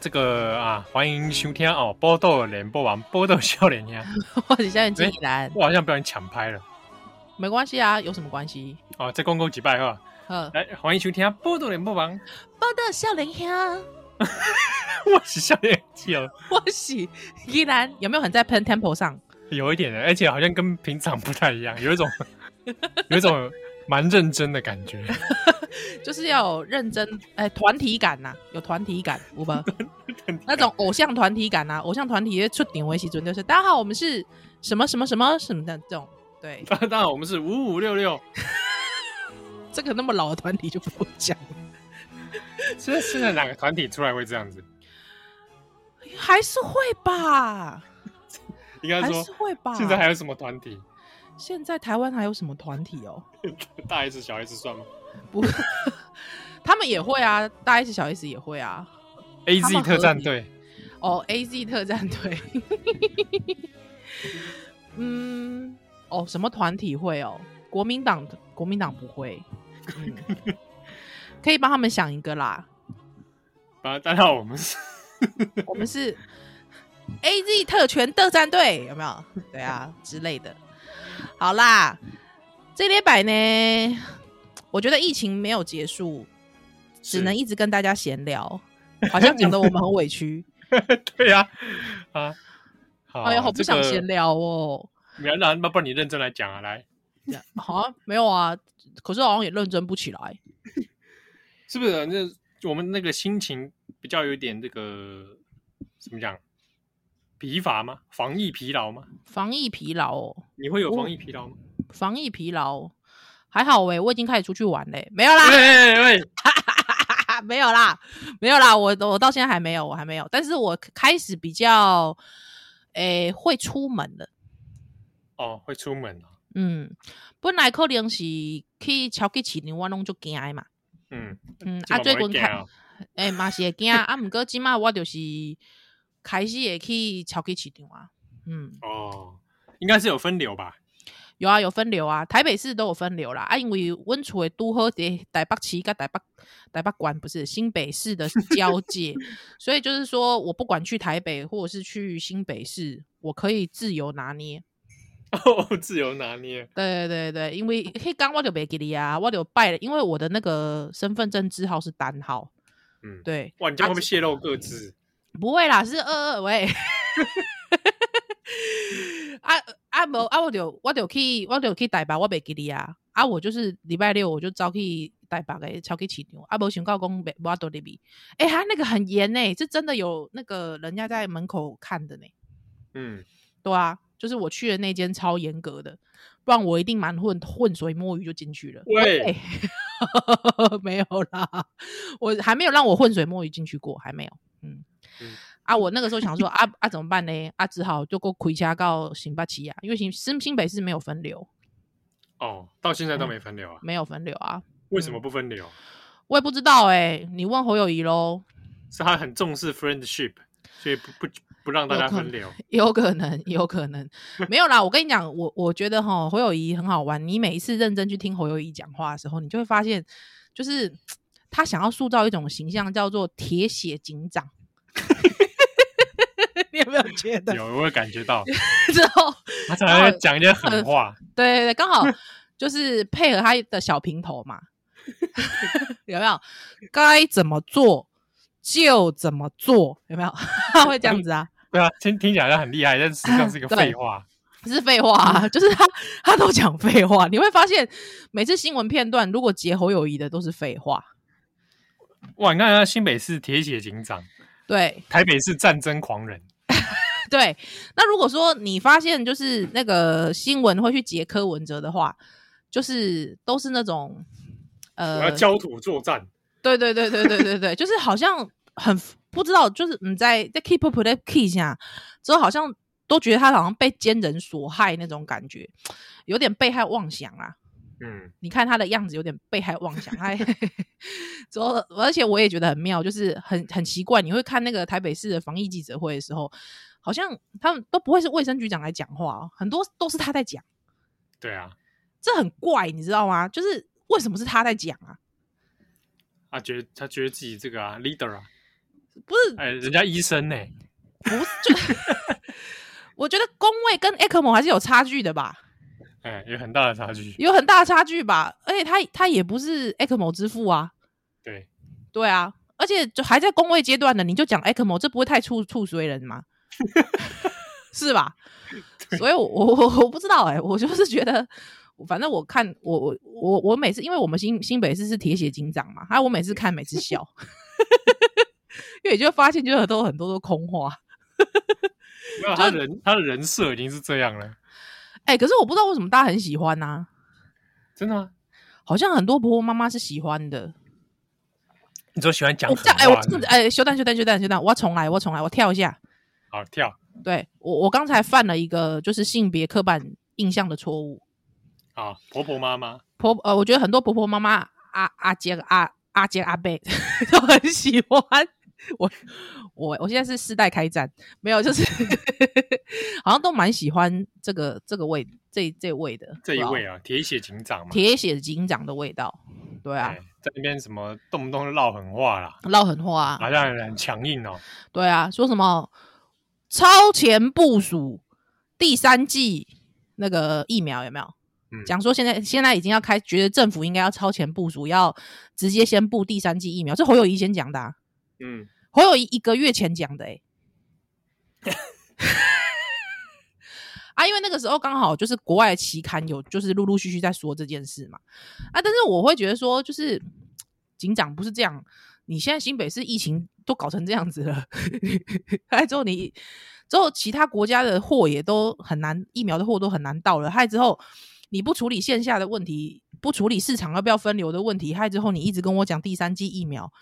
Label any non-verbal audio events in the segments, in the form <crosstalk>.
这个啊，欢迎收听哦，报道联播网，报道少年呀。<laughs> 我是少年纪然，我好像被人抢拍了。没关系啊，有什么关系？哦，再公共几拜哈。嗯，来欢迎收听报道联播网，报道少年 <laughs> 呀。我是少年纪哦，我是纪然，有没有很在 pen Temple 上？有一点的，而且好像跟平常不太一样，有一种，<laughs> 有一种。蛮认真的感觉，就是要有认真哎，团体感呐、啊，有团体感，有吧？<laughs> 那种偶像团体感呐、啊，偶像团体出点为基准，就是大家好，我们是什么什么什么什么的这种，对，<laughs> 大家好，我们是五五六六，<laughs> 这个那么老的团体就不讲了。现在现在哪个团体出来会这样子？还是会吧？应该说还是会吧？现在还有什么团体？现在台湾还有什么团体哦？大 S 小 S 算吗？不，<laughs> 他们也会啊，大 S 小 S 也会啊。A Z 特战队哦，A Z 特战队。<laughs> 嗯，哦，什么团体会哦？国民党，国民党不会。嗯、可以帮他们想一个啦。大家好，我们是，<laughs> 我们是 A Z 特权特战队，有没有？对啊，之类的。好啦，这礼拜呢，我觉得疫情没有结束，只能一直跟大家闲聊，好像讲的我们很委屈。<laughs> 对呀、啊，啊，好哎呀，好不想闲聊哦。没有，那那不然你认真来讲啊，来。好啊，没有啊，可是好像也认真不起来，<laughs> 是不是？那我们那个心情比较有点这个怎么讲？疲乏吗？防疫疲劳吗？防疫疲劳哦，你会有防疫疲劳吗？防疫疲劳还好喂，我已经开始出去玩嘞，没有啦，<laughs> 没有啦，没有啦，我我到现在还没有，我还没有，但是我开始比较诶、欸、会出门了。哦，会出门嗯，本来可能是去超级市场，我拢就惊嘛。嗯嗯，啊，最近看诶嘛是会惊啊，毋过即马我就是。开始也去超级市场啊，嗯，哦，应该是有分流吧？有啊，有分流啊，台北市都有分流啦。啊，因为温厝的都好在台北市跟台北台北关不是新北市的交界，所以就是说我不管去台北或者是去新北市，我可以自由拿捏。哦，自由拿捏。对对对对，因为黑刚我就别给你啊，我就拜了，因为我的那个身份证字号是单号。嗯，对。哇，你这样会不会泄露个资？不会啦，是二二喂。<laughs> 啊啊无啊，我就我就去我就去台北，我袂记你啊。啊，我就是礼拜六我就走去台北的超级市场。啊，无想到讲袂我都入去。哎、欸，他那个很严呢、欸，是真的有那个人家在门口看的呢、欸。嗯，对啊，就是我去的那间超严格的，不然我一定蛮混混水摸鱼就进去了。喂，欸、<laughs> 没有啦，我还没有让我混水摸鱼进去过，还没有。嗯。嗯、啊，我那个时候想说啊啊怎么办呢？啊，只好就过回家告新北市啊，因为新新新北市没有分流。哦，到现在都没分流啊？嗯、没有分流啊？为什么不分流？嗯、我也不知道哎、欸，你问侯友谊喽。是他很重视 friendship，所以不不不让大家分流。有可能，有可能，可能没有啦。我跟你讲，我我觉得哈侯友谊很好玩。你每一次认真去听侯友谊讲话的时候，你就会发现，就是他想要塑造一种形象，叫做铁血警长。<laughs> <laughs> 你有没有觉得？有，我会感觉到。<laughs> 之后他常常讲一些狠话。对对对，刚好就是配合他的小平头嘛。<laughs> 有没有？该怎么做就怎么做，有没有？他会这样子啊？对啊，听听起来很厉害，但实际上是一个废话。是废话啊，就是他他都讲废话。你会发现，每次新闻片段如果截侯友谊的都是废话。哇，你看他新北市铁血警长。对，台北市战争狂人。<laughs> 对，那如果说你发现就是那个新闻会去截柯文哲的话，就是都是那种呃焦土作战。对对对对对对对，就是好像很不知道，就是你在在 keep up 的 key 下之后，好像都觉得他好像被奸人所害那种感觉，有点被害妄想啊。嗯，你看他的样子有点被害妄想，他 <laughs> 之后，而且我也觉得很妙，就是很很奇怪，你会看那个台北市的防疫记者会的时候，好像他们都不会是卫生局长来讲话，很多都是他在讲。对啊，这很怪，你知道吗？就是为什么是他在讲啊？他觉得他觉得自己这个啊，leader 啊，不是，哎，人家医生呢、欸，不是，就 <laughs> 我觉得工位跟 ECMO 还是有差距的吧？哎，有很大的差距，有很大的差距吧？而且他他也不是 ECMO 之父啊，对，对啊，而且就还在工位阶段的，你就讲 ECMO，这不会太触触衰人吗？<laughs> 是吧？所以我，我我我不知道哎、欸，我就是觉得。反正我看我我我我每次，因为我们新新北市是铁血警长嘛，还有我每次看每次笑，<laughs> 因为你就发现就很多很多都空话。没有 <laughs> 他人他的人设已经是这样了。哎、欸，可是我不知道为什么大家很喜欢呐、啊？真的吗？好像很多婆婆妈妈是喜欢的。你说喜欢讲？哎、欸，我真的哎，休蛋休蛋休蛋休蛋，我要重来，我重来，我跳一下。好跳。对我我刚才犯了一个就是性别刻板印象的错误。啊，婆婆妈妈婆呃，我觉得很多婆婆妈妈阿阿姐阿阿杰阿贝 <laughs> 都很喜欢我我我现在是世代开战，没有就是 <laughs> 好像都蛮喜欢这个这个味这这味的这一位啊，铁血警长嘛，铁血警长的味道，对啊，在那边什么动不动就唠狠话啦，唠狠话，好像很强硬哦，对啊，说什么超前部署第三季那个疫苗有没有？讲说现在现在已经要开，觉得政府应该要超前部署，要直接先布第三季疫苗。这侯友谊先讲的，啊，嗯，侯友谊一个月前讲的，欸，哎，<laughs> 啊，因为那个时候刚好就是国外的期刊有就是陆陆续续在说这件事嘛，啊，但是我会觉得说，就是警长不是这样，你现在新北市疫情都搞成这样子了，<laughs> 还之后你之后其他国家的货也都很难，疫苗的货都很难到了，还之后。你不处理线下的问题，不处理市场要不要分流的问题，害之后你一直跟我讲第三季疫苗，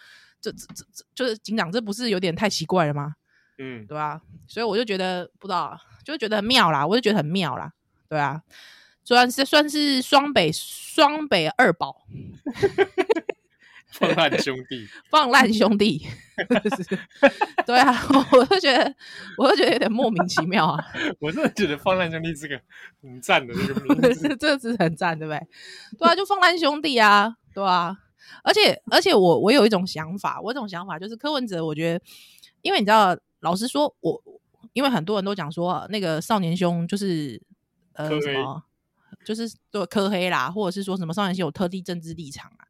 这这这这就是警长，这不是有点太奇怪了吗？嗯，对啊，所以我就觉得不知道，就觉得很妙啦，我就觉得很妙啦，对啊，算是算是双北双北二宝。<laughs> 放烂兄弟，<laughs> 放烂兄弟，<laughs> 对啊，我就觉得，我就觉得有点莫名其妙啊。<laughs> 我真的觉得放烂兄弟是个很赞的这个名字，这个字很赞，对不对？对啊，就放烂兄弟啊，对啊。而且，而且我我有一种想法，我有一种想法就是柯文哲，我觉得，因为你知道，老实说，我因为很多人都讲说，那个少年兄就是呃什么，就是对柯黑啦，或者是说什么少年兄有特地政治立场啊。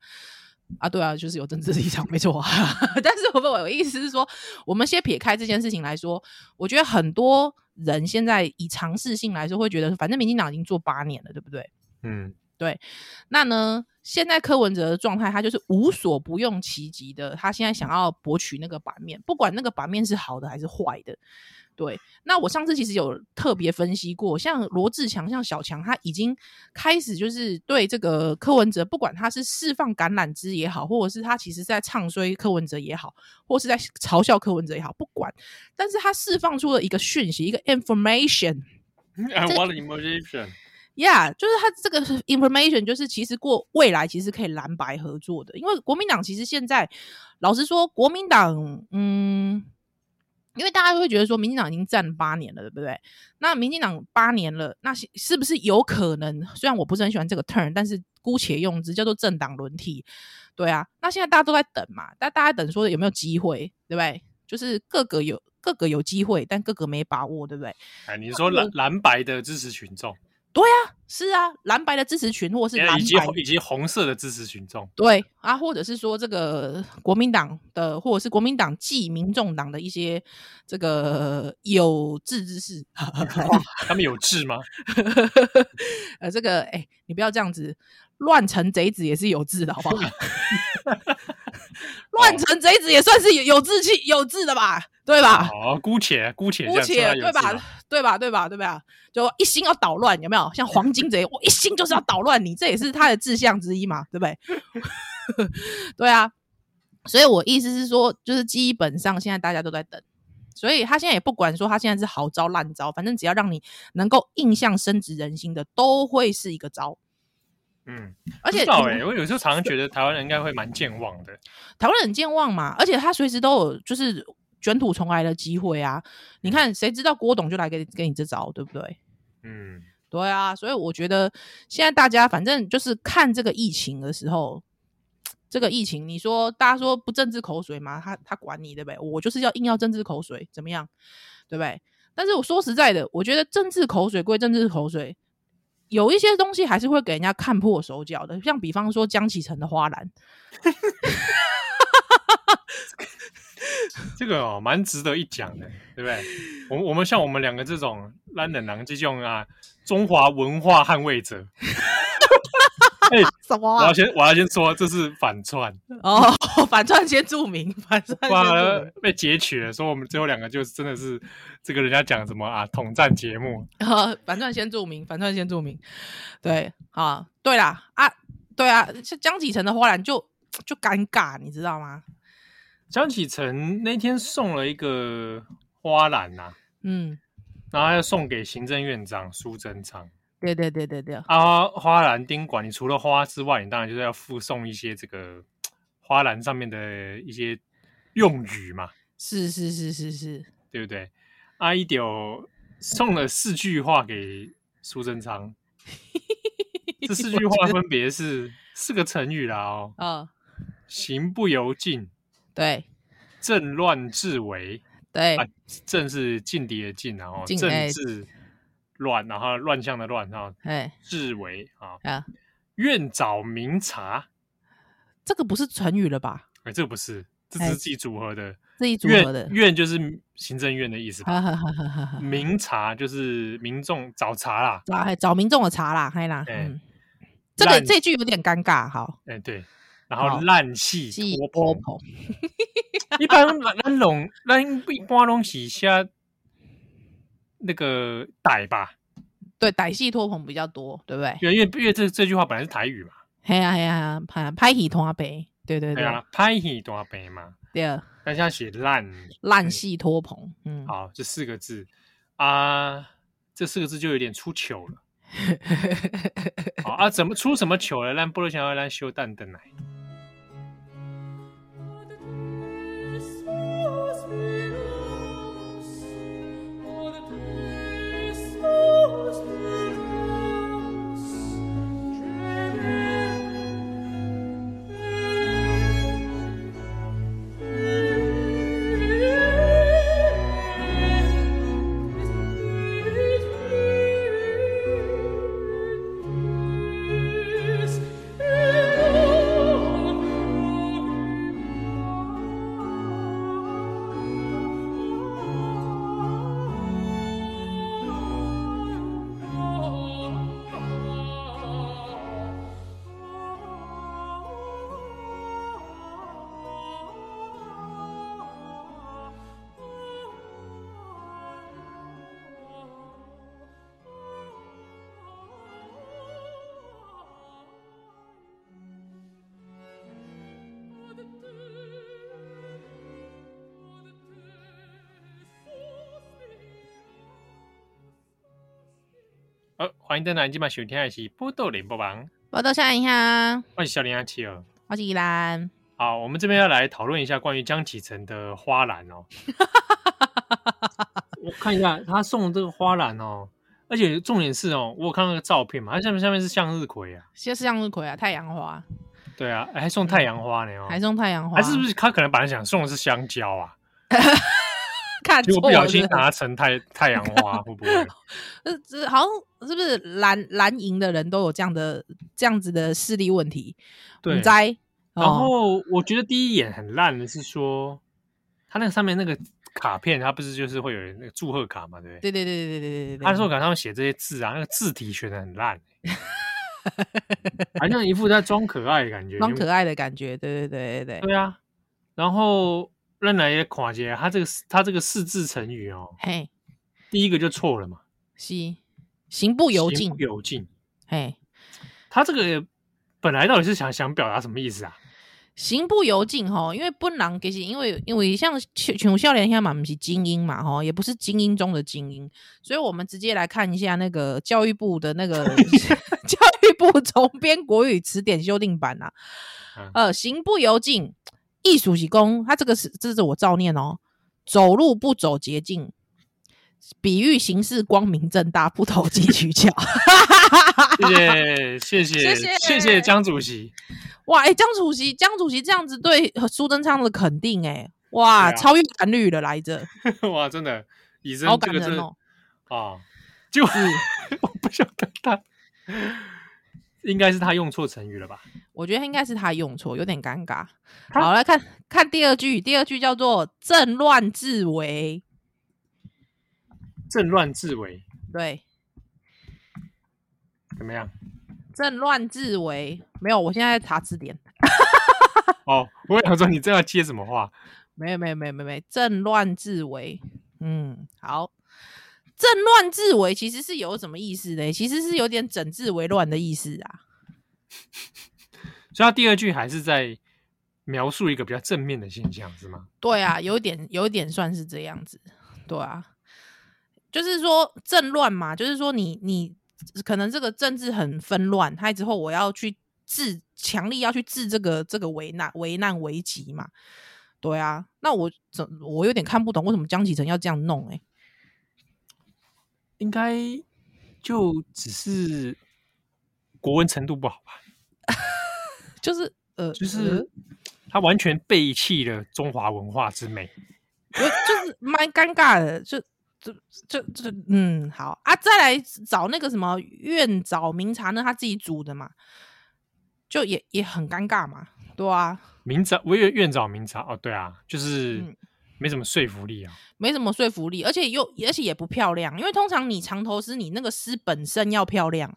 啊，对啊，就是有政治立场，没错。<laughs> 但是我我意思是说，我们先撇开这件事情来说，我觉得很多人现在以尝试性来说，会觉得反正民进党已经做八年了，对不对？嗯，对。那呢，现在柯文哲的状态，他就是无所不用其极的，他现在想要博取那个版面，不管那个版面是好的还是坏的。对，那我上次其实有特别分析过，像罗志强、像小强，他已经开始就是对这个柯文哲，不管他是释放橄榄枝也好，或者是他其实在唱衰柯文哲也好，或是在嘲笑柯文哲也好，不管，但是他释放出了一个讯息，一个 information。<laughs> Yeah，就是他这个 information，就是其实过未来其实可以蓝白合作的，因为国民党其实现在老实说，国民党嗯。因为大家都会觉得说，民进党已经占八年了，对不对？那民进党八年了，那是不是有可能？虽然我不是很喜欢这个 turn，但是姑且用之，叫做政党轮替。对啊，那现在大家都在等嘛，但大家等说有没有机会，对不对？就是各个有各个有机会，但各个没把握，对不对？哎，你说蓝蓝白的支持群众。对啊，是啊，蓝白的支持群，或是蓝白以及以及红色的支持群众，对啊，或者是说这个国民党的，或者是国民党继民众党的一些这个有志之士，<laughs> 他们有志吗？<laughs> 呃，这个哎，你不要这样子，乱臣贼子也是有志的，好不好？<laughs> <laughs> 乱臣贼子也算是有有志气、有志的吧？对吧？哦，姑且姑且姑且，对吧？对吧？对吧？对吧？就一心要捣乱，有没有？像黄金贼，我一心就是要捣乱你，这也是他的志向之一嘛，对不对？<laughs> 对啊，所以我意思是说，就是基本上现在大家都在等，所以他现在也不管说他现在是好招烂招，反正只要让你能够印象深植人心的，都会是一个招。嗯，而且哎、欸，我有时候常常觉得台湾人应该会蛮健忘的，台湾人很健忘嘛，而且他随时都有就是。卷土重来的机会啊！你看，谁知道郭董就来给给你这招，对不对？嗯，对啊。所以我觉得现在大家反正就是看这个疫情的时候，这个疫情，你说大家说不政治口水嘛？他他管你对不对？我就是要硬要政治口水，怎么样？对不对？但是我说实在的，我觉得政治口水归政治口水，有一些东西还是会给人家看破手脚的，像比方说江启程的花篮。<laughs> 这个哦，蛮值得一讲的，对不对？我我们像我们两个这种烂人郎这种啊，中华文化捍卫者。<laughs> 哎、欸，<laughs> 什么、啊？我要先我要先说，这是反串哦，<laughs> 反串先注明，<laughs> 反串先注明被截取了，说我们最后两个就真的是这个人家讲什么啊，统战节目。呃，反串先注明，反串先注明。对啊，对啦啊，对啊，江启程的花篮就就尴尬，你知道吗？江启程那天送了一个花篮呐、啊，嗯，然后他要送给行政院长苏贞昌。对对对对对啊，花篮宾馆，你除了花之外，你当然就是要附送一些这个花篮上面的一些用语嘛。是是是是是，对不对？阿一丢送了四句话给苏贞昌，<laughs> 这四句话分别是四个成语啦哦。啊、哦，行不由径。对，政乱治危，对，啊、政是劲敌的劲，然后政治乱，然后乱象的乱，然后治危啊啊，愿找明察，这个不是成语了吧？哎，这个不是，这是自己组合的，自己组合的。院就是行政院的意思吧？明察就是民众找茬啦，找找民众的茬啦，嗨啦，嗯，这个这句有点尴尬，好，哎，对。然后烂戏拖棚，一般咱拢咱一般拢是写那个歹吧？对，歹戏拖棚比较多，对不对？因为因为这这句话本来是台语嘛。嘿呀嘿呀，拍拍戏拖棚，对对对，拍戏拖棚嘛。对啊，但现在写烂烂戏拖棚，嗯，好，这四个字啊，这四个字就有点出糗了。好啊，怎么出什么糗了？让菠萝想要让修蛋蛋来。好，欢迎登来，今晚收听的是《波多连播榜》。波多笑一下，我是小林阿七儿，我是依兰。好，我们这边要来讨论一下关于江启程的花篮哦。<laughs> 我看一下他送的这个花篮哦，而且重点是哦，我有看到那个照片嘛，它下面下面是向日葵啊，是向日葵啊，太阳花。对啊，还送太阳花呢哦，还送太阳花，还是不是他可能本来想送的是香蕉啊？<laughs> 看错不小心拿成太太阳花，<laughs> 会不会？<laughs> 呃，这好像是不是蓝蓝营的人都有这样的这样子的视力问题？对，在。然后我觉得第一眼很烂的是说，他那个上面那个卡片，他不是就是会有人那个祝贺卡嘛？对不对？对对对对对对对。他说卡上面写这些字啊，那个字体选的很烂，好像一副在装可爱的感觉，<laughs> 装可爱的感觉。对对对对对。对啊，然后。让来也垮街，他这个他这个四字成语哦，嘿，第一个就错了嘛，是。行不由径，行不由径，嘿，他这个本来到底是想想表达什么意思啊？行不由径哈，因为不能给，因为因为像全少年嘛，不是精英嘛哈，也不是精英中的精英，所以我们直接来看一下那个教育部的那个 <laughs> 教育部总编国语词典修订版啊，嗯、呃，行不由径。艺术是公，他这个是这是我照念哦。走路不走捷径，比喻行事光明正大，不投机取巧。谢谢 <laughs> 谢谢谢谢江主席。哇，哎、欸，江主席，江主席这样子对苏贞昌的肯定、欸，哎，哇，啊、超越蓝绿的来着。<laughs> 哇，真的，以真好感人哦。啊，就是 <laughs> 我不想跟他。应该是他用错成语了吧？我觉得应该是他用错，有点尴尬。好，来看看第二句，第二句叫做“政乱治危”。政乱治危，对，怎么样？政乱治危，没有，我现在在查字典。哦，我想说你这要接什么话？没有，没有，没有，没有，政乱治危。嗯，好。政乱治危其实是有什么意思呢？其实是有点整治为乱的意思啊。所以他第二句还是在描述一个比较正面的现象，是吗？对啊，有点有点算是这样子。对啊，就是说政乱嘛，就是说你你可能这个政治很纷乱，他之后我要去治，强力要去治这个这个危难危难危急嘛。对啊，那我怎我有点看不懂为什么江启臣要这样弄，欸？哎。应该就只是国文程度不好吧？<laughs> 就是呃，就是他完全背弃了中华文化之美，就是蛮尴尬的。就就就就嗯，好啊，再来找那个什么院长明茶呢？他自己煮的嘛，就也也很尴尬嘛，对啊。明察，我以为院长明茶哦，对啊，就是。嗯没什么说服力啊，没什么说服力，而且又而且也不漂亮，因为通常你藏头诗，你那个诗本身要漂亮，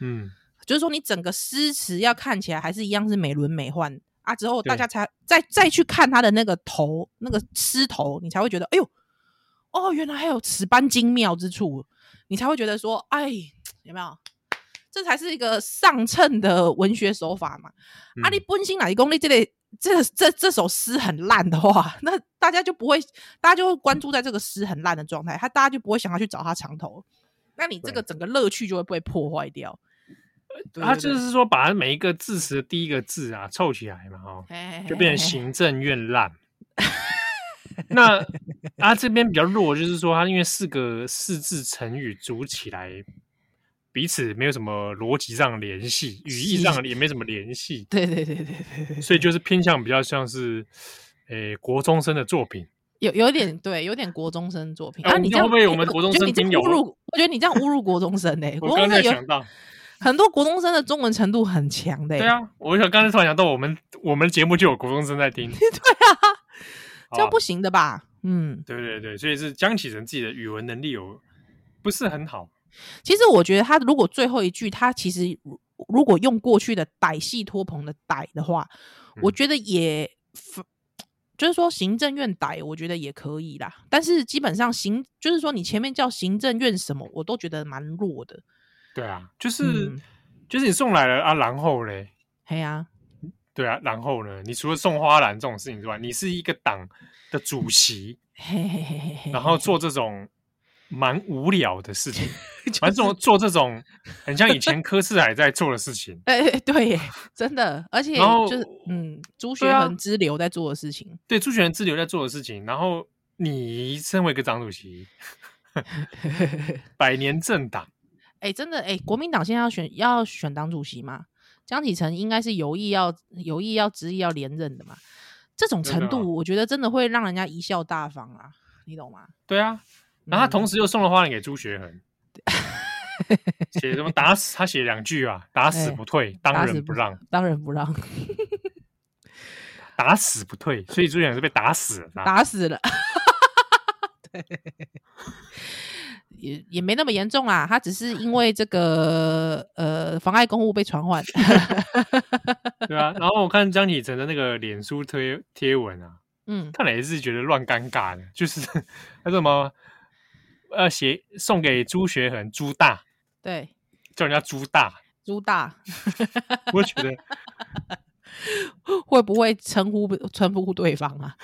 嗯，就是说你整个诗词要看起来还是一样是美轮美奂啊，之后大家才再再去看他的那个头，那个诗头，你才会觉得，哎呦，哦，原来还有此般精妙之处，你才会觉得说，哎，有没有？这才是一个上乘的文学手法嘛。嗯、啊，你本身哪一功力这里？这这这首诗很烂的话，那大家就不会，大家就会关注在这个诗很烂的状态，他大家就不会想要去找他藏头，那你这个整个乐趣就会被破坏掉。他就是说，把每一个字词的第一个字啊凑起来嘛，哦，就变成行政院烂。那 <laughs> 啊这边比较弱，就是说他因为四个四字成语组起来。彼此没有什么逻辑上联系，语义上也没什么联系。对对对对对，所以就是偏向比较像是，诶、欸，国中生的作品。有有点对，有点国中生作品。啊，你这样会不会我们国中生听侮辱？我觉得你这样侮辱国中生呢、<laughs> 欸。我刚才想到，很多国中生的中文程度很强的、欸。对啊，我想刚才突然想到，我们我们节目就有国中生在听。<laughs> 对啊，这样不行的吧？嗯，对对对，所以是江启臣自己的语文能力有不是很好。其实我觉得他如果最后一句他其实如果用过去的歹戏托棚的歹的话，嗯、我觉得也就是说行政院歹，我觉得也可以啦。但是基本上行就是说你前面叫行政院什么，我都觉得蛮弱的。对啊，就是、嗯、就是你送来了啊，然后嘞，嘿啊，对啊，然后呢？你除了送花篮这种事情之外，你是一个党的主席，然后做这种。蛮无聊的事情，<laughs> 反正做做这种很像以前柯世海在做的事情。<laughs> 哎、欸，对，真的，而且就是嗯，朱学恒之流在做的事情。对，朱学恒之流在做的事情。然后你身为一个党主席，<laughs> 百年政党，哎、欸，真的，哎、欸，国民党现在要选要选党主席吗？江启臣应该是有意要有意要执意要连任的嘛？这种程度，我觉得真的会让人家贻笑大方啊，你懂吗？对啊。然后他同时又送了花篮给朱学恒，<laughs> 写什么打死他写两句啊，打死不退，欸、当仁不让，当仁不让，打死不退，所以朱学恒是被打死了，打死了，<laughs> 对，也也没那么严重啊，他只是因为这个呃妨碍公务被传唤，<laughs> 对啊，然后我看江启臣的那个脸书贴贴文啊，嗯，看来也是觉得乱尴尬的，就是他说什么。呃，写送给朱学恒，朱大，对，叫人家朱大，朱大，我觉得 <laughs> 会不会称呼称呼对方啊？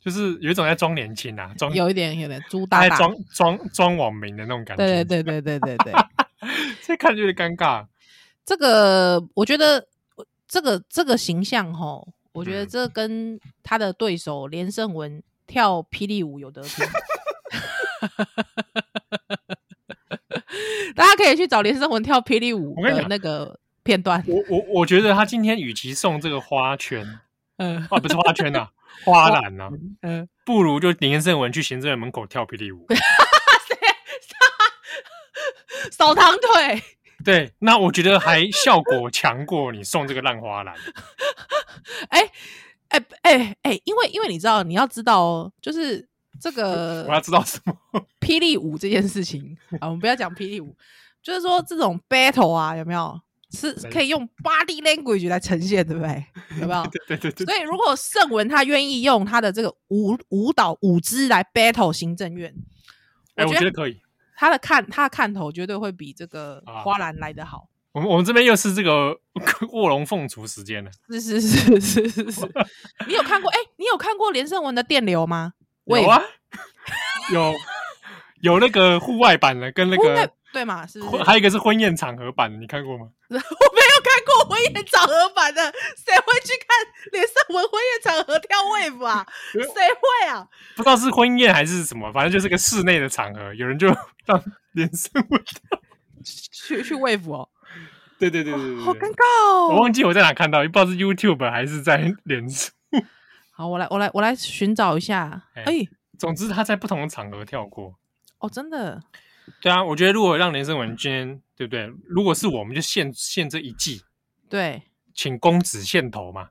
就是有一种在装年轻啊，装有一点有点朱大，大，装装装网民的那种感觉，对对对对对对对，<laughs> 这看就有点尴尬。这个我觉得这个这个形象吼，我觉得这跟他的对手连胜文跳霹雳舞有得拼。<laughs> <laughs> 大家可以去找连胜文跳霹雳舞的那个片段。我我我觉得他今天与其送这个花圈，嗯，啊不是花圈呐、啊，花篮呐、啊，嗯，不如就连胜文去行政院门口跳霹雳舞，<laughs> 扫堂腿。对，那我觉得还效果强过你送这个烂花篮。<laughs> 哎哎哎哎，因为因为你知道，你要知道哦，就是这个 <laughs> 我要知道什么 <laughs> 霹雳舞这件事情 <laughs> 啊，我们不要讲霹雳舞，就是说这种 battle 啊，有没有是可以用 body language 来呈现，对不对？有没有？对对对。所以如果胜文他愿意用他的这个舞舞蹈舞姿来 battle 行政院，哎，我觉得可以。他的看他的看头绝对会比这个花篮来得好。我们我们这边又是这个卧龙凤雏时间了。是是是是是是。你有看过？哎、欸，你有看过连胜文的电流吗？有啊，<laughs> 有有那个户外版的，跟那个对嘛？是，是，还有一个是婚宴场合版的，你看过吗？<laughs> 我没有看过婚宴场合版的，谁会去看连胜文婚宴场合跳 wave 啊？谁会啊？不知道是婚宴还是什么，反正就是个室内的场合，有人就让连胜文跳。去去 wave 哦，对对对对对，好尴尬哦！我忘记我在哪看到，也不知道是 YouTube 还是在脸书。好，我来我来我来寻找一下。哎、欸，总之他在不同的场合跳过。哦，真的？对啊，我觉得如果让连胜文今天，对不对？如果是我们就献献这一季，对，请公子献头嘛，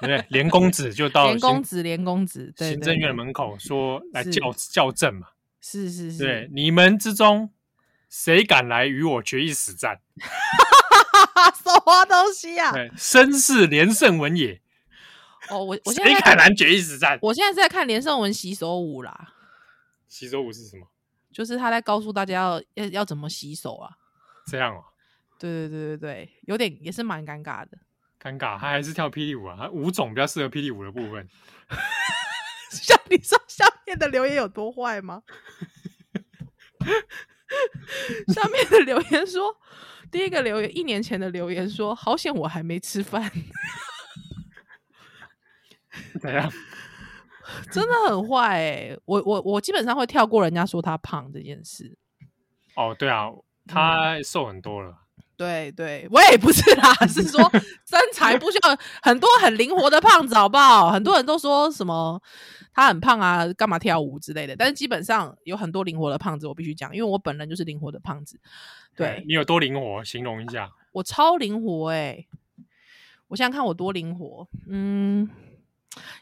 对不对？连公子就到连公子连公子对行政院门口说来校校正嘛，是是是，对，你们之中。谁敢来与我决一死战？<laughs> 什么东西啊？对，绅士连胜文也。哦，我我现在谁敢来决一死战？我现在是在看连胜文洗手舞啦。洗手舞是什么？就是他在告诉大家要要要怎么洗手啊。这样哦。对对对对对，有点也是蛮尴尬的。尴尬，他还是跳霹雳舞啊？他舞种比较适合霹雳舞的部分。<laughs> 像 <laughs> 你说下面的留言有多坏吗？下面的留言说，第一个留言一年前的留言说，好险我还没吃饭。<laughs> 怎样？<laughs> 真的很坏哎、欸！我我我基本上会跳过人家说他胖这件事。哦，对啊，他瘦很多了。嗯、对对，我也不是啦，是说身材不需要很多很灵活的胖子，好不好？很多人都说什么。他很胖啊，干嘛跳舞之类的？但是基本上有很多灵活的胖子，我必须讲，因为我本人就是灵活的胖子。对，你有多灵活？形容一下。我超灵活哎、欸！我想想看我多灵活，嗯，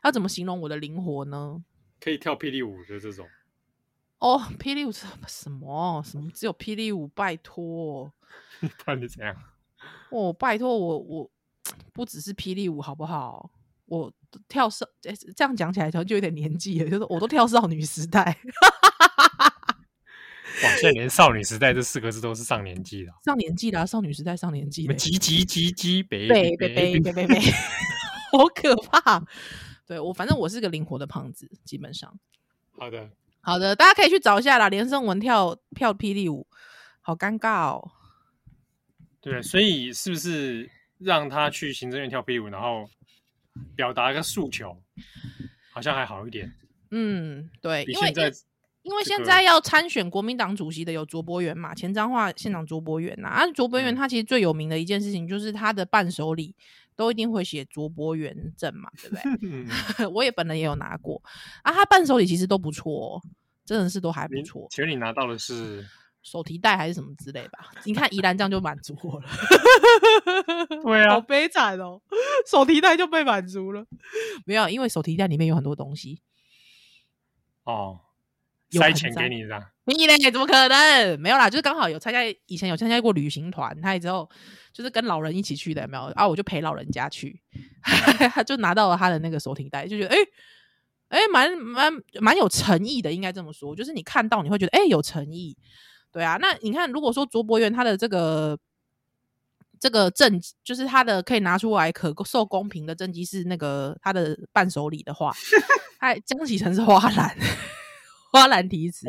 要怎么形容我的灵活呢？可以跳霹雳舞的这种。哦，霹雳舞什么什么？什么只有霹雳舞？拜托，<laughs> 不然你怎样？哦，拜托我，我不只是霹雳舞，好不好？我跳少，这样讲起来就就有点年纪了，就是我都跳少女时代。<laughs> 哇，现在连少女时代这四个字都是上年纪了，上年纪了，少女时代上年纪了，急急急急，北北北北北北北，好可怕。对我，反正我是个灵活的胖子，基本上。好的，好的，大家可以去找一下啦。连胜文跳跳霹雳舞，好尴尬哦。对，所以是不是让他去行政院跳霹雳舞，然后？表达一个诉求，好像还好一点。嗯，对，因为现在因为现在要参选国民党主席的有卓博元嘛，前彰化县长卓博元呐。啊，卓博元他其实最有名的一件事情就是他的伴手礼都一定会写卓博元证嘛，对不对？<laughs> 嗯、<laughs> 我也本人也有拿过啊，他伴手礼其实都不错，真的是都还不错。其实你拿到的是？手提袋还是什么之类吧？你看宜兰这样就满足我了。<laughs> 对啊，好悲惨哦，手提袋就被满足了。没有，因为手提袋里面有很多东西。哦，塞钱给你的？你呢？怎么可能？没有啦，就是刚好有参加，以前有参加过旅行团，他之后就是跟老人一起去的，有没有？啊，我就陪老人家去，他 <laughs> 就拿到了他的那个手提袋，就觉得哎哎，蛮蛮蛮有诚意的，应该这么说，就是你看到你会觉得哎有诚意。对啊，那你看，如果说卓博源他的这个这个政绩，就是他的可以拿出来可受公平的政绩是那个他的伴手礼的话，<laughs> 他江启臣是花篮，<laughs> 花篮题词。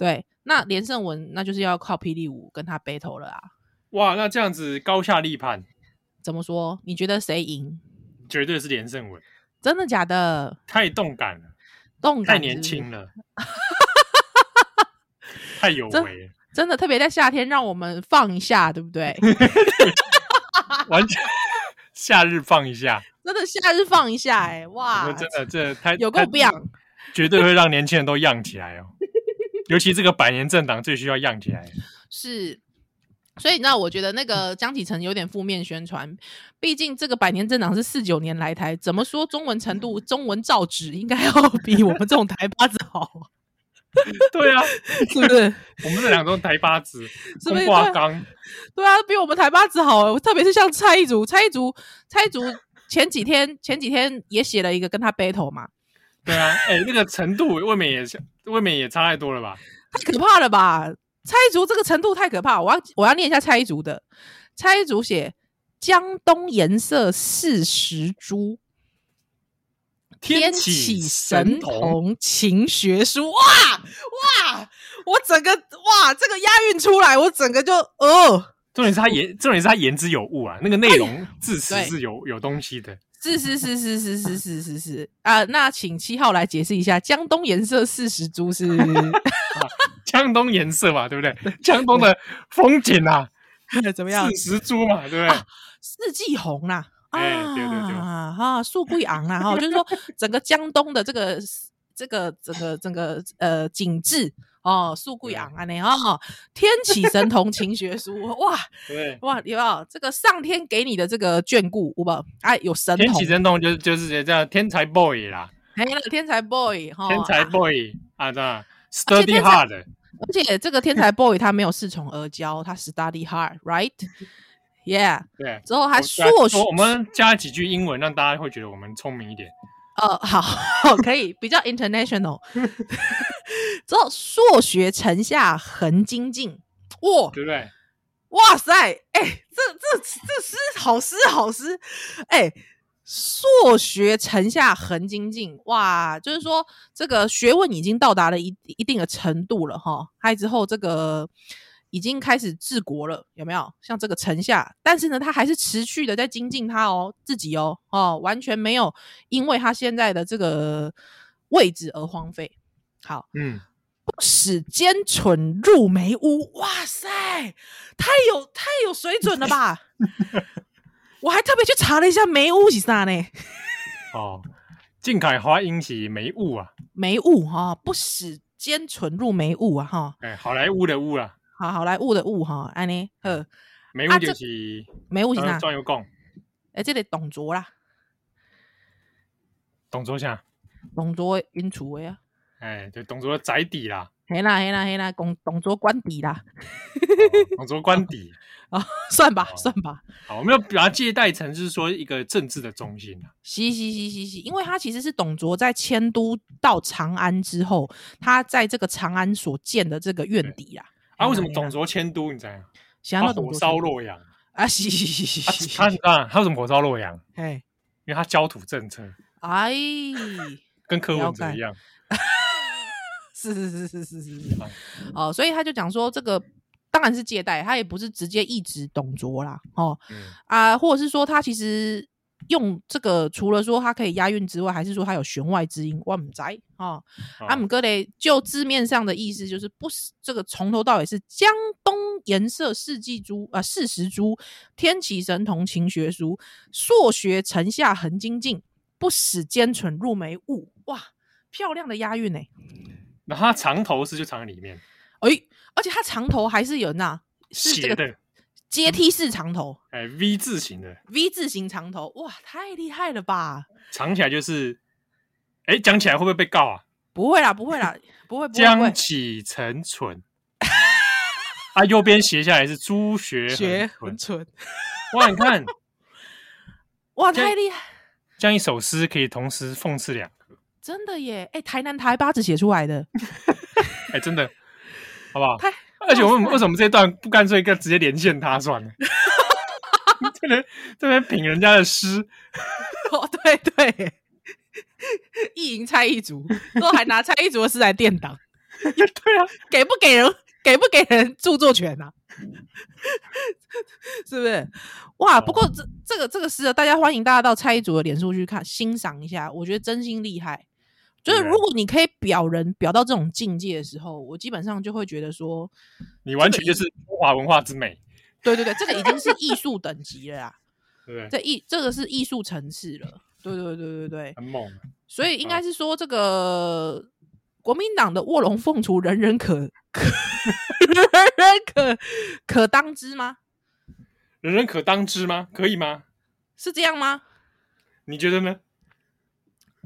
哇，对，那连胜文那就是要靠霹雳舞跟他 battle 了啊！哇，那这样子高下立判，怎么说？你觉得谁赢？绝对是连胜文，真的假的？太动感了，动感？太年轻了。<laughs> 太有为，真的特别在夏天让我们放一下，对不对？<laughs> 完全夏日放一下，<laughs> 真的夏日放一下，哎，哇，真的这太有够棒，绝对会让年轻人都漾起来哦。尤其这个百年政党最需要漾起来，是。所以那我觉得那个江启臣有点负面宣传，毕竟这个百年政党是四九年来台，怎么说中文程度、中文造诣应该要比我们这种台巴子好。<laughs> 对啊，是不是？我们这两种台巴子，是不是？挂缸。对啊，比我们台巴子好。特别是像蔡一竹，蔡一竹，蔡一竹前几天前几天也写了一个跟他 battle 嘛。对啊，哎、欸，那个程度未免也未免也差太多了吧？太可怕了吧！蔡一竹这个程度太可怕，我要我要念一下蔡一竹的。蔡一竹写江东颜色四十株，天启神童勤学书。哇哇！我整个哇，这个押韵出来，我整个就哦。重点是他言，重点是他言之有物啊，那个内容字词是有有东西的。是是是是是是是是是啊！那请七号来解释一下，江东颜色四十株是。<laughs> 江东颜色嘛，对不对？江东的风景啊，怎么样？四十株嘛，对不对？啊、四季红啦，啊，欸、对对对，哈，树贵昂啦，哈，就是说整个江东的这个这个整个整个呃景致哦，素贵昂啊，那哦，天启神童勤学书，哇，对，哇，有没有这个上天给你的这个眷顾，有没有？哎，有神童，天启神童就是就是叫天才 boy 啦，哎，那个天才 boy 哈，天才 boy 啊，这样 study hard。而且这个天才 boy 他没有恃宠而骄，他 study hard，right？Yeah，<laughs> 对。之后还硕学，我们加几句英文，让大家会觉得我们聪明一点。呃，好，<laughs> 可以比较 international。之后硕学成下恒精进，哇，对不对？哇塞，哎、欸，这这这诗好诗好诗，哎、欸。硕学成下恒精进，哇，就是说这个学问已经到达了一一定的程度了哈。还之后这个已经开始治国了，有没有？像这个城下，但是呢，他还是持续的在精进他哦自己哦哦，完全没有因为他现在的这个位置而荒废。好，嗯，不使奸蠢入梅屋，哇塞，太有太有水准了吧！<laughs> 我还特别去查了一下梅屋是啥呢？哦，靖凯花英是梅屋啊，梅屋哈，不使奸蠢入梅屋啊哈。哎，好莱坞的屋啦，好好莱坞的屋哈，安尼呵，梅屋就是梅屋是啥？专有讲，哎，这里董卓啦，董卓啥？董卓因厝的啊，哎，对，董卓的宅邸啦，嘿啦嘿啦嘿啦，董董卓官邸啦，董卓官邸。啊，算吧，算吧。好，我们要把它借代成，就是说一个政治的中心啊。嘻嘻嘻嘻嘻，因为他其实是董卓在迁都到长安之后，他在这个长安所建的这个院邸啊。啊，为什么董卓迁都？你知道吗？想要火烧洛阳啊！是是是是是。他啊，他为什么火烧洛阳？哎，因为他焦土政策。哎，跟柯文哲一样。<laughs> 是是是是是是是。哦，所以他就讲说这个。当然是借代，他也不是直接一直董卓啦，哦，嗯、啊，或者是说他其实用这个，除了说他可以押韵之外，还是说他有弦外之音，我不知道哦。阿姆哥雷就字面上的意思就是不是这个从头到尾是江东颜色四季珠啊，四时珠，天启神童勤学书，硕学城下恒精进，不使奸蠢入眉雾。哇，漂亮的押韵呢。那他长头诗就藏在里面，哎。而且它长头还是有那，是这个阶梯式长头，哎，V 字形的 V 字形长头，哇，太厉害了吧！藏起来就是，哎，讲起来会不会被告啊？不会啦，不会啦，<laughs> 不会。不会江启成蠢，<laughs> 啊，右边斜下来是朱学学很蠢，哇，你看，<laughs> 哇，太厉害！这样一首诗可以同时讽刺两个，真的耶！哎，台南台八字写出来的，<laughs> 哎，真的。好不好？而且我们为什么这段不干脆跟直接连线他算了？<laughs> 这边这边品人家的诗，哦，对对，意淫蔡一族，都还拿蔡一族的诗来垫档。<laughs> 对啊，给不给人？给不给人著作权啊？是不是？哇！不过这这个这个诗啊，大家欢迎大家到蔡一族的脸书去看欣赏一下，我觉得真心厉害。就是如果你可以表人表到这种境界的时候，我基本上就会觉得说，你完全就是中华文化之美。对对对，这个已经是艺术等级了啦。<laughs> 对，这艺这个是艺术层次了。对对对对对，很猛。所以应该是说，这个国民党的卧龙凤雏，人人可可 <laughs> 人人可可当之吗？人人可当之吗？可以吗？是这样吗？你觉得呢？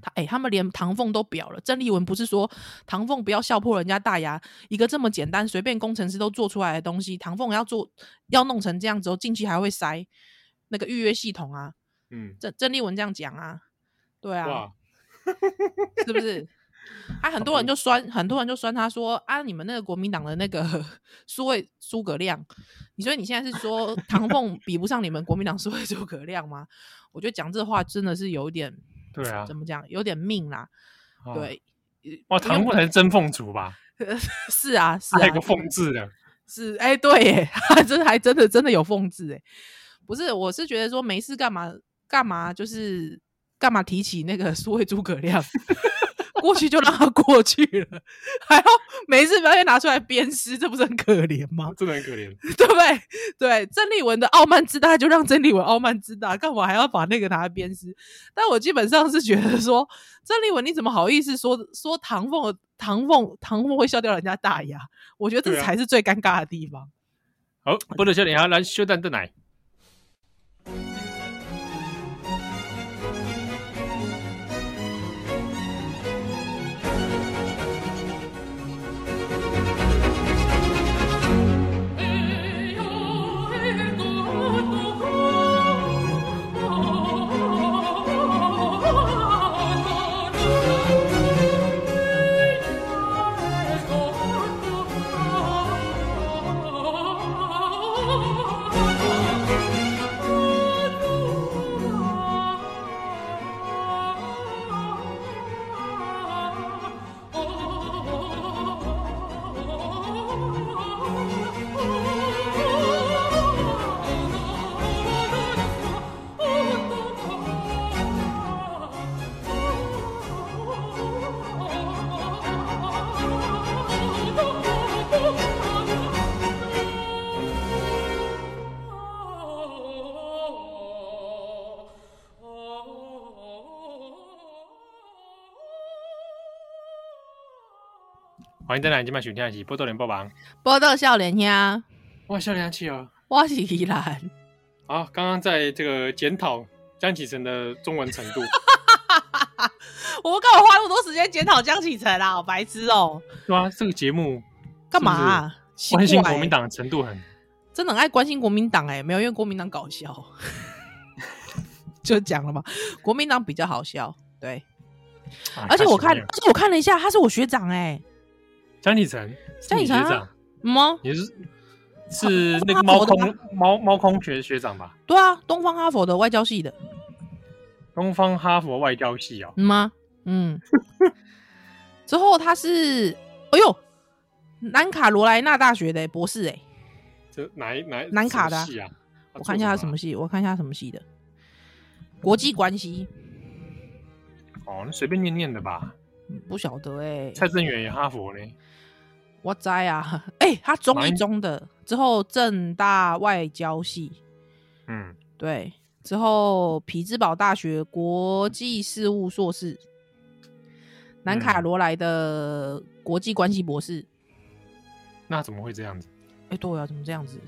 他哎、欸，他们连唐凤都表了。郑丽文不是说唐凤不要笑破人家大牙，一个这么简单、随便工程师都做出来的东西，唐凤要做要弄成这样子，后进去还会塞那个预约系统啊。嗯，郑郑丽文这样讲啊，对啊，是不是？还、啊、<laughs> 很多人就酸，很多人就酸他说啊，你们那个国民党的那个 <laughs> 苏位诸葛亮，你所以你现在是说唐凤比不上你们国民党苏位诸葛亮吗？我觉得讲这话真的是有点。对啊，怎么讲？有点命啦。哦、对，哇，唐不才是真凤族吧？<laughs> 是啊，是啊，还有个凤字的。<laughs> 是，哎、欸，对耶，还 <laughs> 真还真的真的有凤字哎。不是，我是觉得说没事干嘛干嘛，就是干嘛提起那个苏慧诸葛亮。过去就让他过去了，还要每一次表演拿出来鞭尸，这不是很可怜吗？真的很可怜，<laughs> 对不对？对，郑丽文的傲慢自大就让郑丽文傲慢自大，干嘛还要把那个拿来鞭尸？但我基本上是觉得说，郑丽文你怎么好意思说说唐凤唐凤唐凤会笑掉人家大牙？我觉得这才是最尴尬的地方。啊、好，不能笑脸，还来修蛋炖奶。欢迎再来，今晚收听的是《波多连播榜》，波多少年兄，哇，笑脸气哦，我是依兰。好，刚刚在这个检讨江启臣的中文程度，<laughs> 我们干嘛花那么多时间检讨江启臣啊？好白痴哦！对啊，这个节目干嘛、啊？关心国民党的程度很，真的很爱关心国民党哎，没有，因为国民党搞笑，<laughs> 就讲了嘛，国民党比较好笑，对。啊、而且我看，而且我看了一下，他是我学长哎。江启成，江启成啊？吗？也是是那个猫空猫猫空学学长吧？对啊，东方哈佛的外交系的。东方哈佛外交系啊？嗯吗？嗯。<laughs> 之后他是，哎呦，南卡罗来纳大学的博士哎。这哪一哪南卡的？我看一下他什么系，我看一下他什么系的。国际关系。哦，那随便念念的吧。不晓得哎、欸。蔡正元也哈佛呢。我在啊，<laughs> 哎、欸，他中一中的，之后政大外交系，嗯，对，之后匹兹堡大学国际事务硕士，南卡罗来的国际关系博士、嗯。那怎么会这样子？哎、欸，对啊，怎么这样子？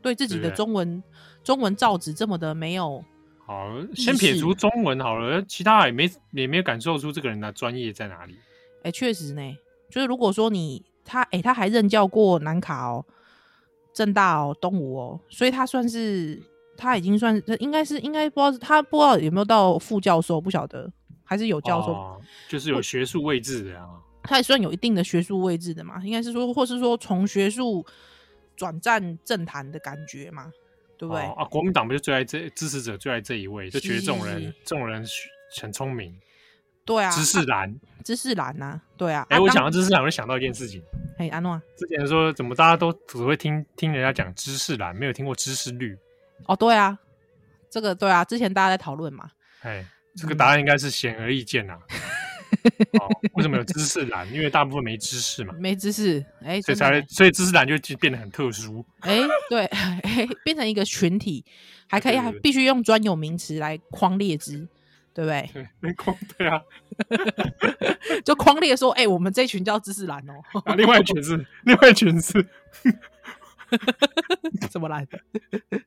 对自己的中文中文造诣这么的没有？好，先撇除中文好了，其他也没也没有感受出这个人的专业在哪里。哎、欸，确实呢，就是如果说你。他哎、欸，他还任教过南卡哦、政大哦、东吴哦，所以他算是他已经算是应该是应该不知道他不知道有没有到副教授，不晓得还是有教授，哦、就是有学术位置的啊。他也算有一定的学术位置的嘛，应该是说，或是说从学术转战政坛的感觉嘛，对不对？哦、啊，国民党不就最爱这支持者最爱这一位，就觉得这种人这种人很聪明。对啊，知识蓝，知识蓝呐，对啊。哎、欸，我想到知识蓝，我就想到一件事情。哎，安诺，之前说怎么大家都只会听听人家讲知识蓝，没有听过知识绿？哦，对啊，这个对啊，之前大家在讨论嘛。哎，这个答案应该是显而易见呐、啊。<laughs> 哦，为什么有知识栏？因为大部分没知识嘛，没知识，哎，所以才所以知识栏就变得很特殊。哎，对，哎，变成一个群体，还可以还必须用专有名词来框列之，对不对？<laughs> 对，没框，对啊，<laughs> 就框列说，哎，我们这群叫知识栏哦，啊，另外一群是另外一群是，怎么来的？<laughs>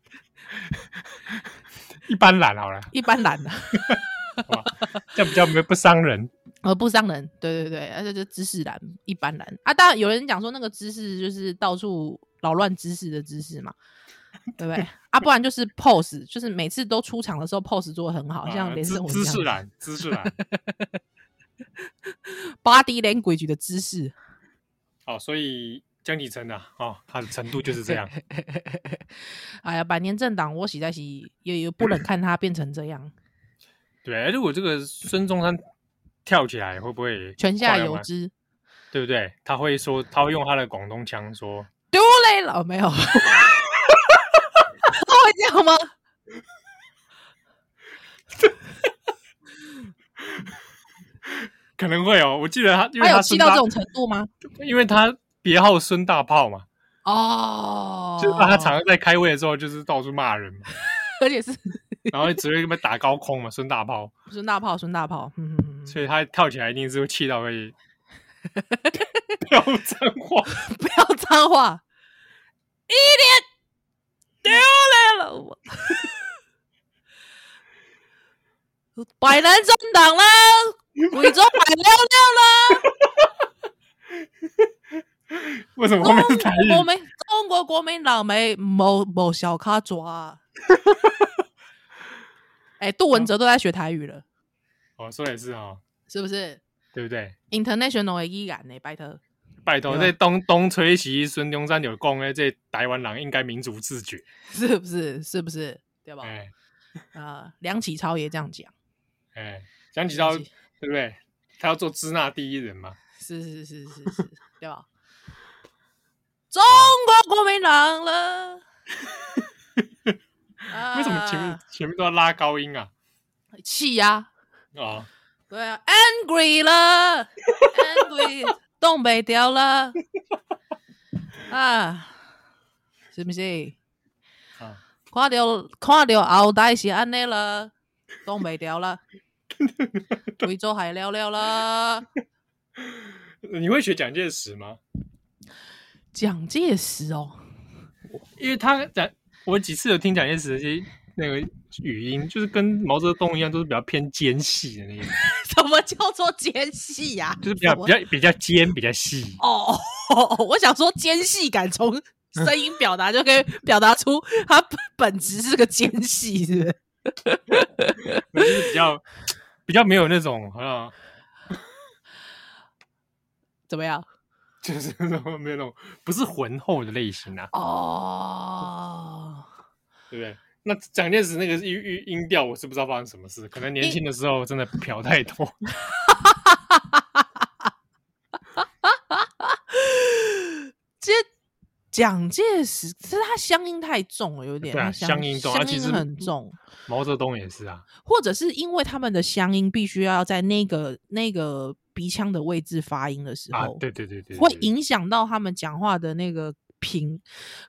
一般懒好了，一般懒的，这样比较没不伤人，呃，不伤人，对对对，而且就知识懒，一般懒啊。当然有人讲说那个知识就是到处扰乱知识的知识嘛，对不对？啊，不然就是 pose，就是每次都出场的时候 pose 做的很好，像连胜文知识懒，知识懒，body language 的知识。好，所以。江启臣啊，哦，他的程度就是这样。哎呀，百年政党，我实在是也也不忍看他变成这样。对，如果这个孙中山跳起来，会不会泉下有知？对不对？他会说，他会用他的广东腔说：“丢雷了，没有。”他会这样吗？<laughs> 可能会哦。我记得他，因为他，气到这种程度吗？因为他。别号孙大炮嘛，哦，就是他常常在开会的时候，就是到处骂人嘛，<laughs> 而且是，<laughs> 然后只会被打高空嘛，孙大炮，孙大炮，孙大炮，所以他跳起来一定是会气到可以，不要脏话，不要脏话，一脸丢来了，我，百人政党了，贵州百六六了。为什么后面是台语？国民中国国民党没某某小咖抓。<laughs> 哎、欸，杜文泽都在学台语了。哦，说也是哦，是不是？对不对？International 的语言呢？拜托，拜托，这东东吹西，孙中山有讲的，这台湾人应该民族自觉，是不是？是不是？对吧？啊、呃，梁启超也这样讲。哎、欸，梁启超对不对？他要做支那第一人嘛？是是是是是，<laughs> 对吧？中国国民党了，<laughs> 为什么前面前面都要拉高音啊？气呀！啊，哦、对啊，angry 了，angry，东北掉了，啊，是不是？啊，看到看到后代是安尼了，东北掉了，贵州海聊聊了。<laughs> 你会学蒋介石吗？蒋介石哦，因为他讲，我几次有听蒋介石的那个语音，就是跟毛泽东一样，都是比较偏尖细的那种。<laughs> 什么叫做尖细呀？就是比较比较比较尖，比较细。哦，我想说尖细感从声音表达就可以表达出他本质是个尖细，是不是？<laughs> 就是比较比较没有那种好像 <laughs> 怎么样？就是那种没有那种不是浑厚的类型啊，哦，对不对？那蒋介石那个音音音调，我是不知道发生什么事，可能年轻的时候真的嫖太多。<laughs> 其实蒋介石，其实他乡音太重了，有点对啊，乡音重，乡音很重。毛泽东也是啊，或者是因为他们的乡音必须要在那个那个。鼻腔的位置发音的时候，啊、对，对，对对对对，会影响到他们讲话的那个频，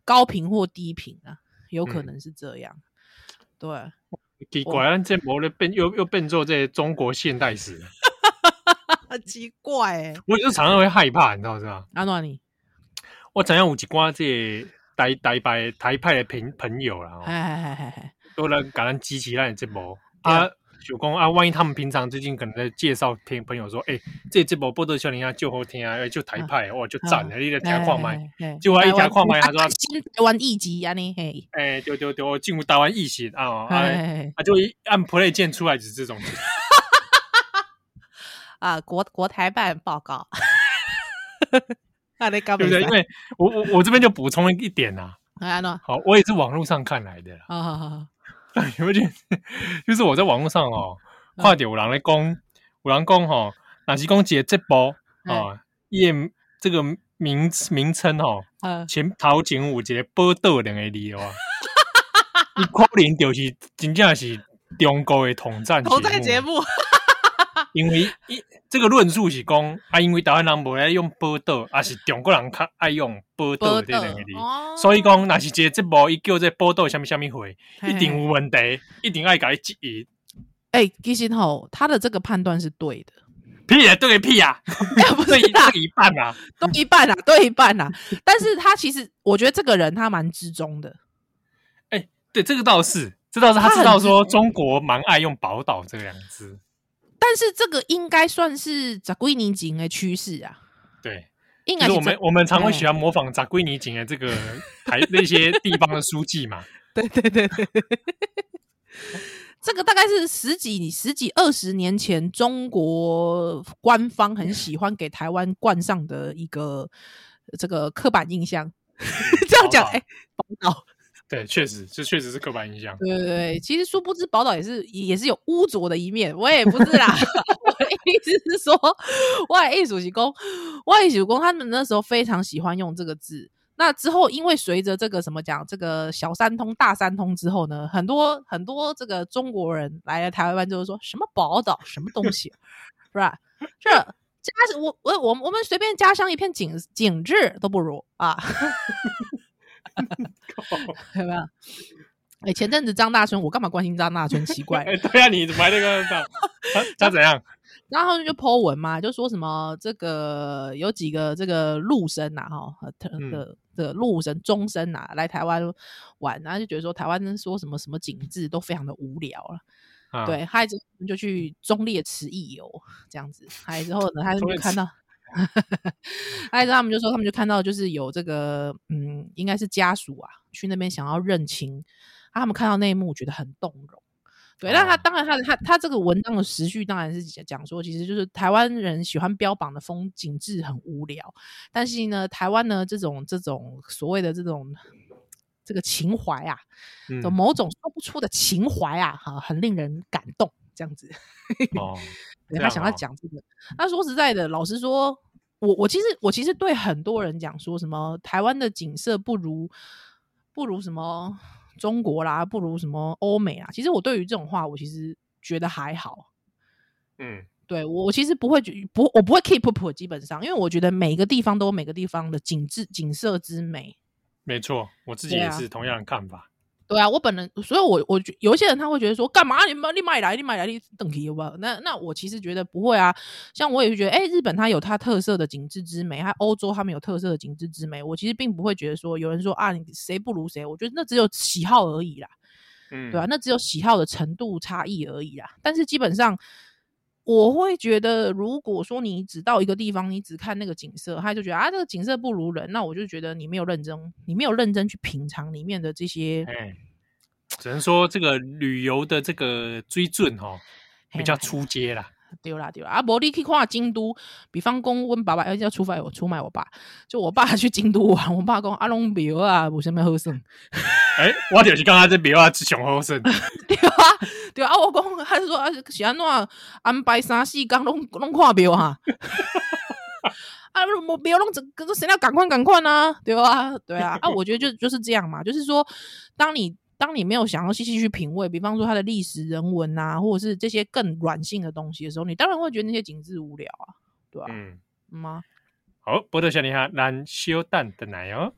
高频或低频啊，有可能是这样。嗯、对，奇怪，咱这模的变又又变做这中国现代史，很 <laughs> 奇怪哎、欸。我就常常会害怕，你知道是吧？阿诺你，我怎样有一寡这台台派台派的朋朋友啦，哎哎哎哎哎，都来给咱支持咱的节目啊。就讲啊，万一他们平常最近可能在介绍听朋友说，哎、欸，这这部波多少年啊，就好听啊，就台派，哇，就赞了，你来听看麦，就我一听看麦，他说新台湾议集啊，你嘿，哎，对对对，进入台湾议席啊，啊，就一按 play 键出来就是这种，<laughs> 啊，国国台办报告，<laughs> 对不对？因为我我我这边就补充一点 <laughs> 呐，好，我也是网络上看来的，好好好。有点，就是我在网络上哦，看到有人来讲，有人讲吼，哪是讲节这波啊，伊这个名名称吼，前头前有一个报道两个字哇，<laughs> 你可能就是真正是中国的统战统战节目，因为一这个论述是讲啊，因为台湾人无爱用宝岛，还是中国人较爱用宝岛这两个字，所以讲那是这节目一叫这宝岛什么什么会，一定有问题，一定爱改质疑。哎，其实吼，他的这个判断是对的。屁也对屁呀，<laughs> 不是一半一半啊，都一半啊，对一半啊。但是他其实，我觉得这个人他蛮知中的。哎，对，这个倒是，这倒是他知道说中国蛮爱用宝岛这两个字。但是这个应该算是十几年前的趋势啊。对，应该是我们我们常会喜欢模仿十几年前的这个台 <laughs> 那些地方的书记嘛。对对对对。<laughs> 这个大概是十几、十几、二十年前中国官方很喜欢给台湾冠上的一个这个刻板印象。<laughs> 这样讲，哎，宝岛，对，确实，这确实是刻板印象。对对对，其实殊不知宝岛也是也是有污浊的一面。我也不是啦，<laughs> 我的意思是说，外艺术系工，外艺术工，他们那时候非常喜欢用这个字。那之后，因为随着这个什么讲，这个小三通、大三通之后呢，很多很多这个中国人来了台湾，就是说什么宝岛，什么东西，是吧？这家我我我我们随便家乡一片景景致都不如啊，有没有？哎，前阵子张大春，我干嘛关心张大春？奇怪，哎，对啊，你怎么还那个他 <laughs> 他怎样？然后就 po 文嘛，就说什么这个有几个这个陆生呐，哈，的的的陆生、中生呐，来台湾玩，然后就觉得说台湾说什么什么景致都非常的无聊了。啊、对，还之后就去忠烈祠一游这样子，还之后呢，他就看到，还之后他们就说他们就看到就是有这个嗯，应该是家属啊去那边想要认亲，他们看到那一幕觉得很动容。对，那他当然他，他他他这个文章的时序当然是讲说，其实就是台湾人喜欢标榜的风景致很无聊，但是呢，台湾呢这种这种所谓的这种这个情怀啊，有、嗯、某种说不出的情怀啊，哈，很令人感动，这样子。哦，<laughs> 对，他想要讲这个。那、哦、说实在的，老实说，我我其实我其实对很多人讲说什么台湾的景色不如不如什么。中国啦，不如什么欧美啊？其实我对于这种话，我其实觉得还好。嗯，对我其实不会觉不，我不会 keep up。基本上，因为我觉得每个地方都有每个地方的景致、景色之美。没错，我自己也是同样的看法。对啊，我本人，所以我我觉有一些人他会觉得说，干嘛？你买你买来你买来你等级有没有？那那我其实觉得不会啊，像我也是觉得，哎、欸，日本它有它特色的景致之美，还欧洲他们有特色的景致之美，我其实并不会觉得说有人说啊，你谁不如谁，我觉得那只有喜好而已啦，嗯，对啊，那只有喜好的程度差异而已啦，但是基本上。我会觉得，如果说你只到一个地方，你只看那个景色，他就觉得啊，这个景色不如人，那我就觉得你没有认真，你没有认真去品尝里面的这些。哎，只能说这个旅游的这个追准哈，比较出街啦。对啦对啦，啊，无你去看京都，比方讲，阮爸爸要要出卖我，出卖我爸，就我爸去京都玩，我爸讲阿龙庙啊，无什么好耍。哎、欸，我就是刚刚这庙啊，上好耍。<laughs> 对啊，对啊，我讲，他是说啊，是安怎安排三四天拢拢看庙哈？啊，<laughs> 庙拢整，可是谁要赶快赶快呢？对啊，对啊，啊，我觉得就就是这样嘛，就是说，当你。当你没有想要细细去品味，比方说它的历史人文啊，或者是这些更软性的东西的时候，你当然会觉得那些景致无聊啊，对吧？嗯，吗？好，波特小林哈，咱小等等来哦。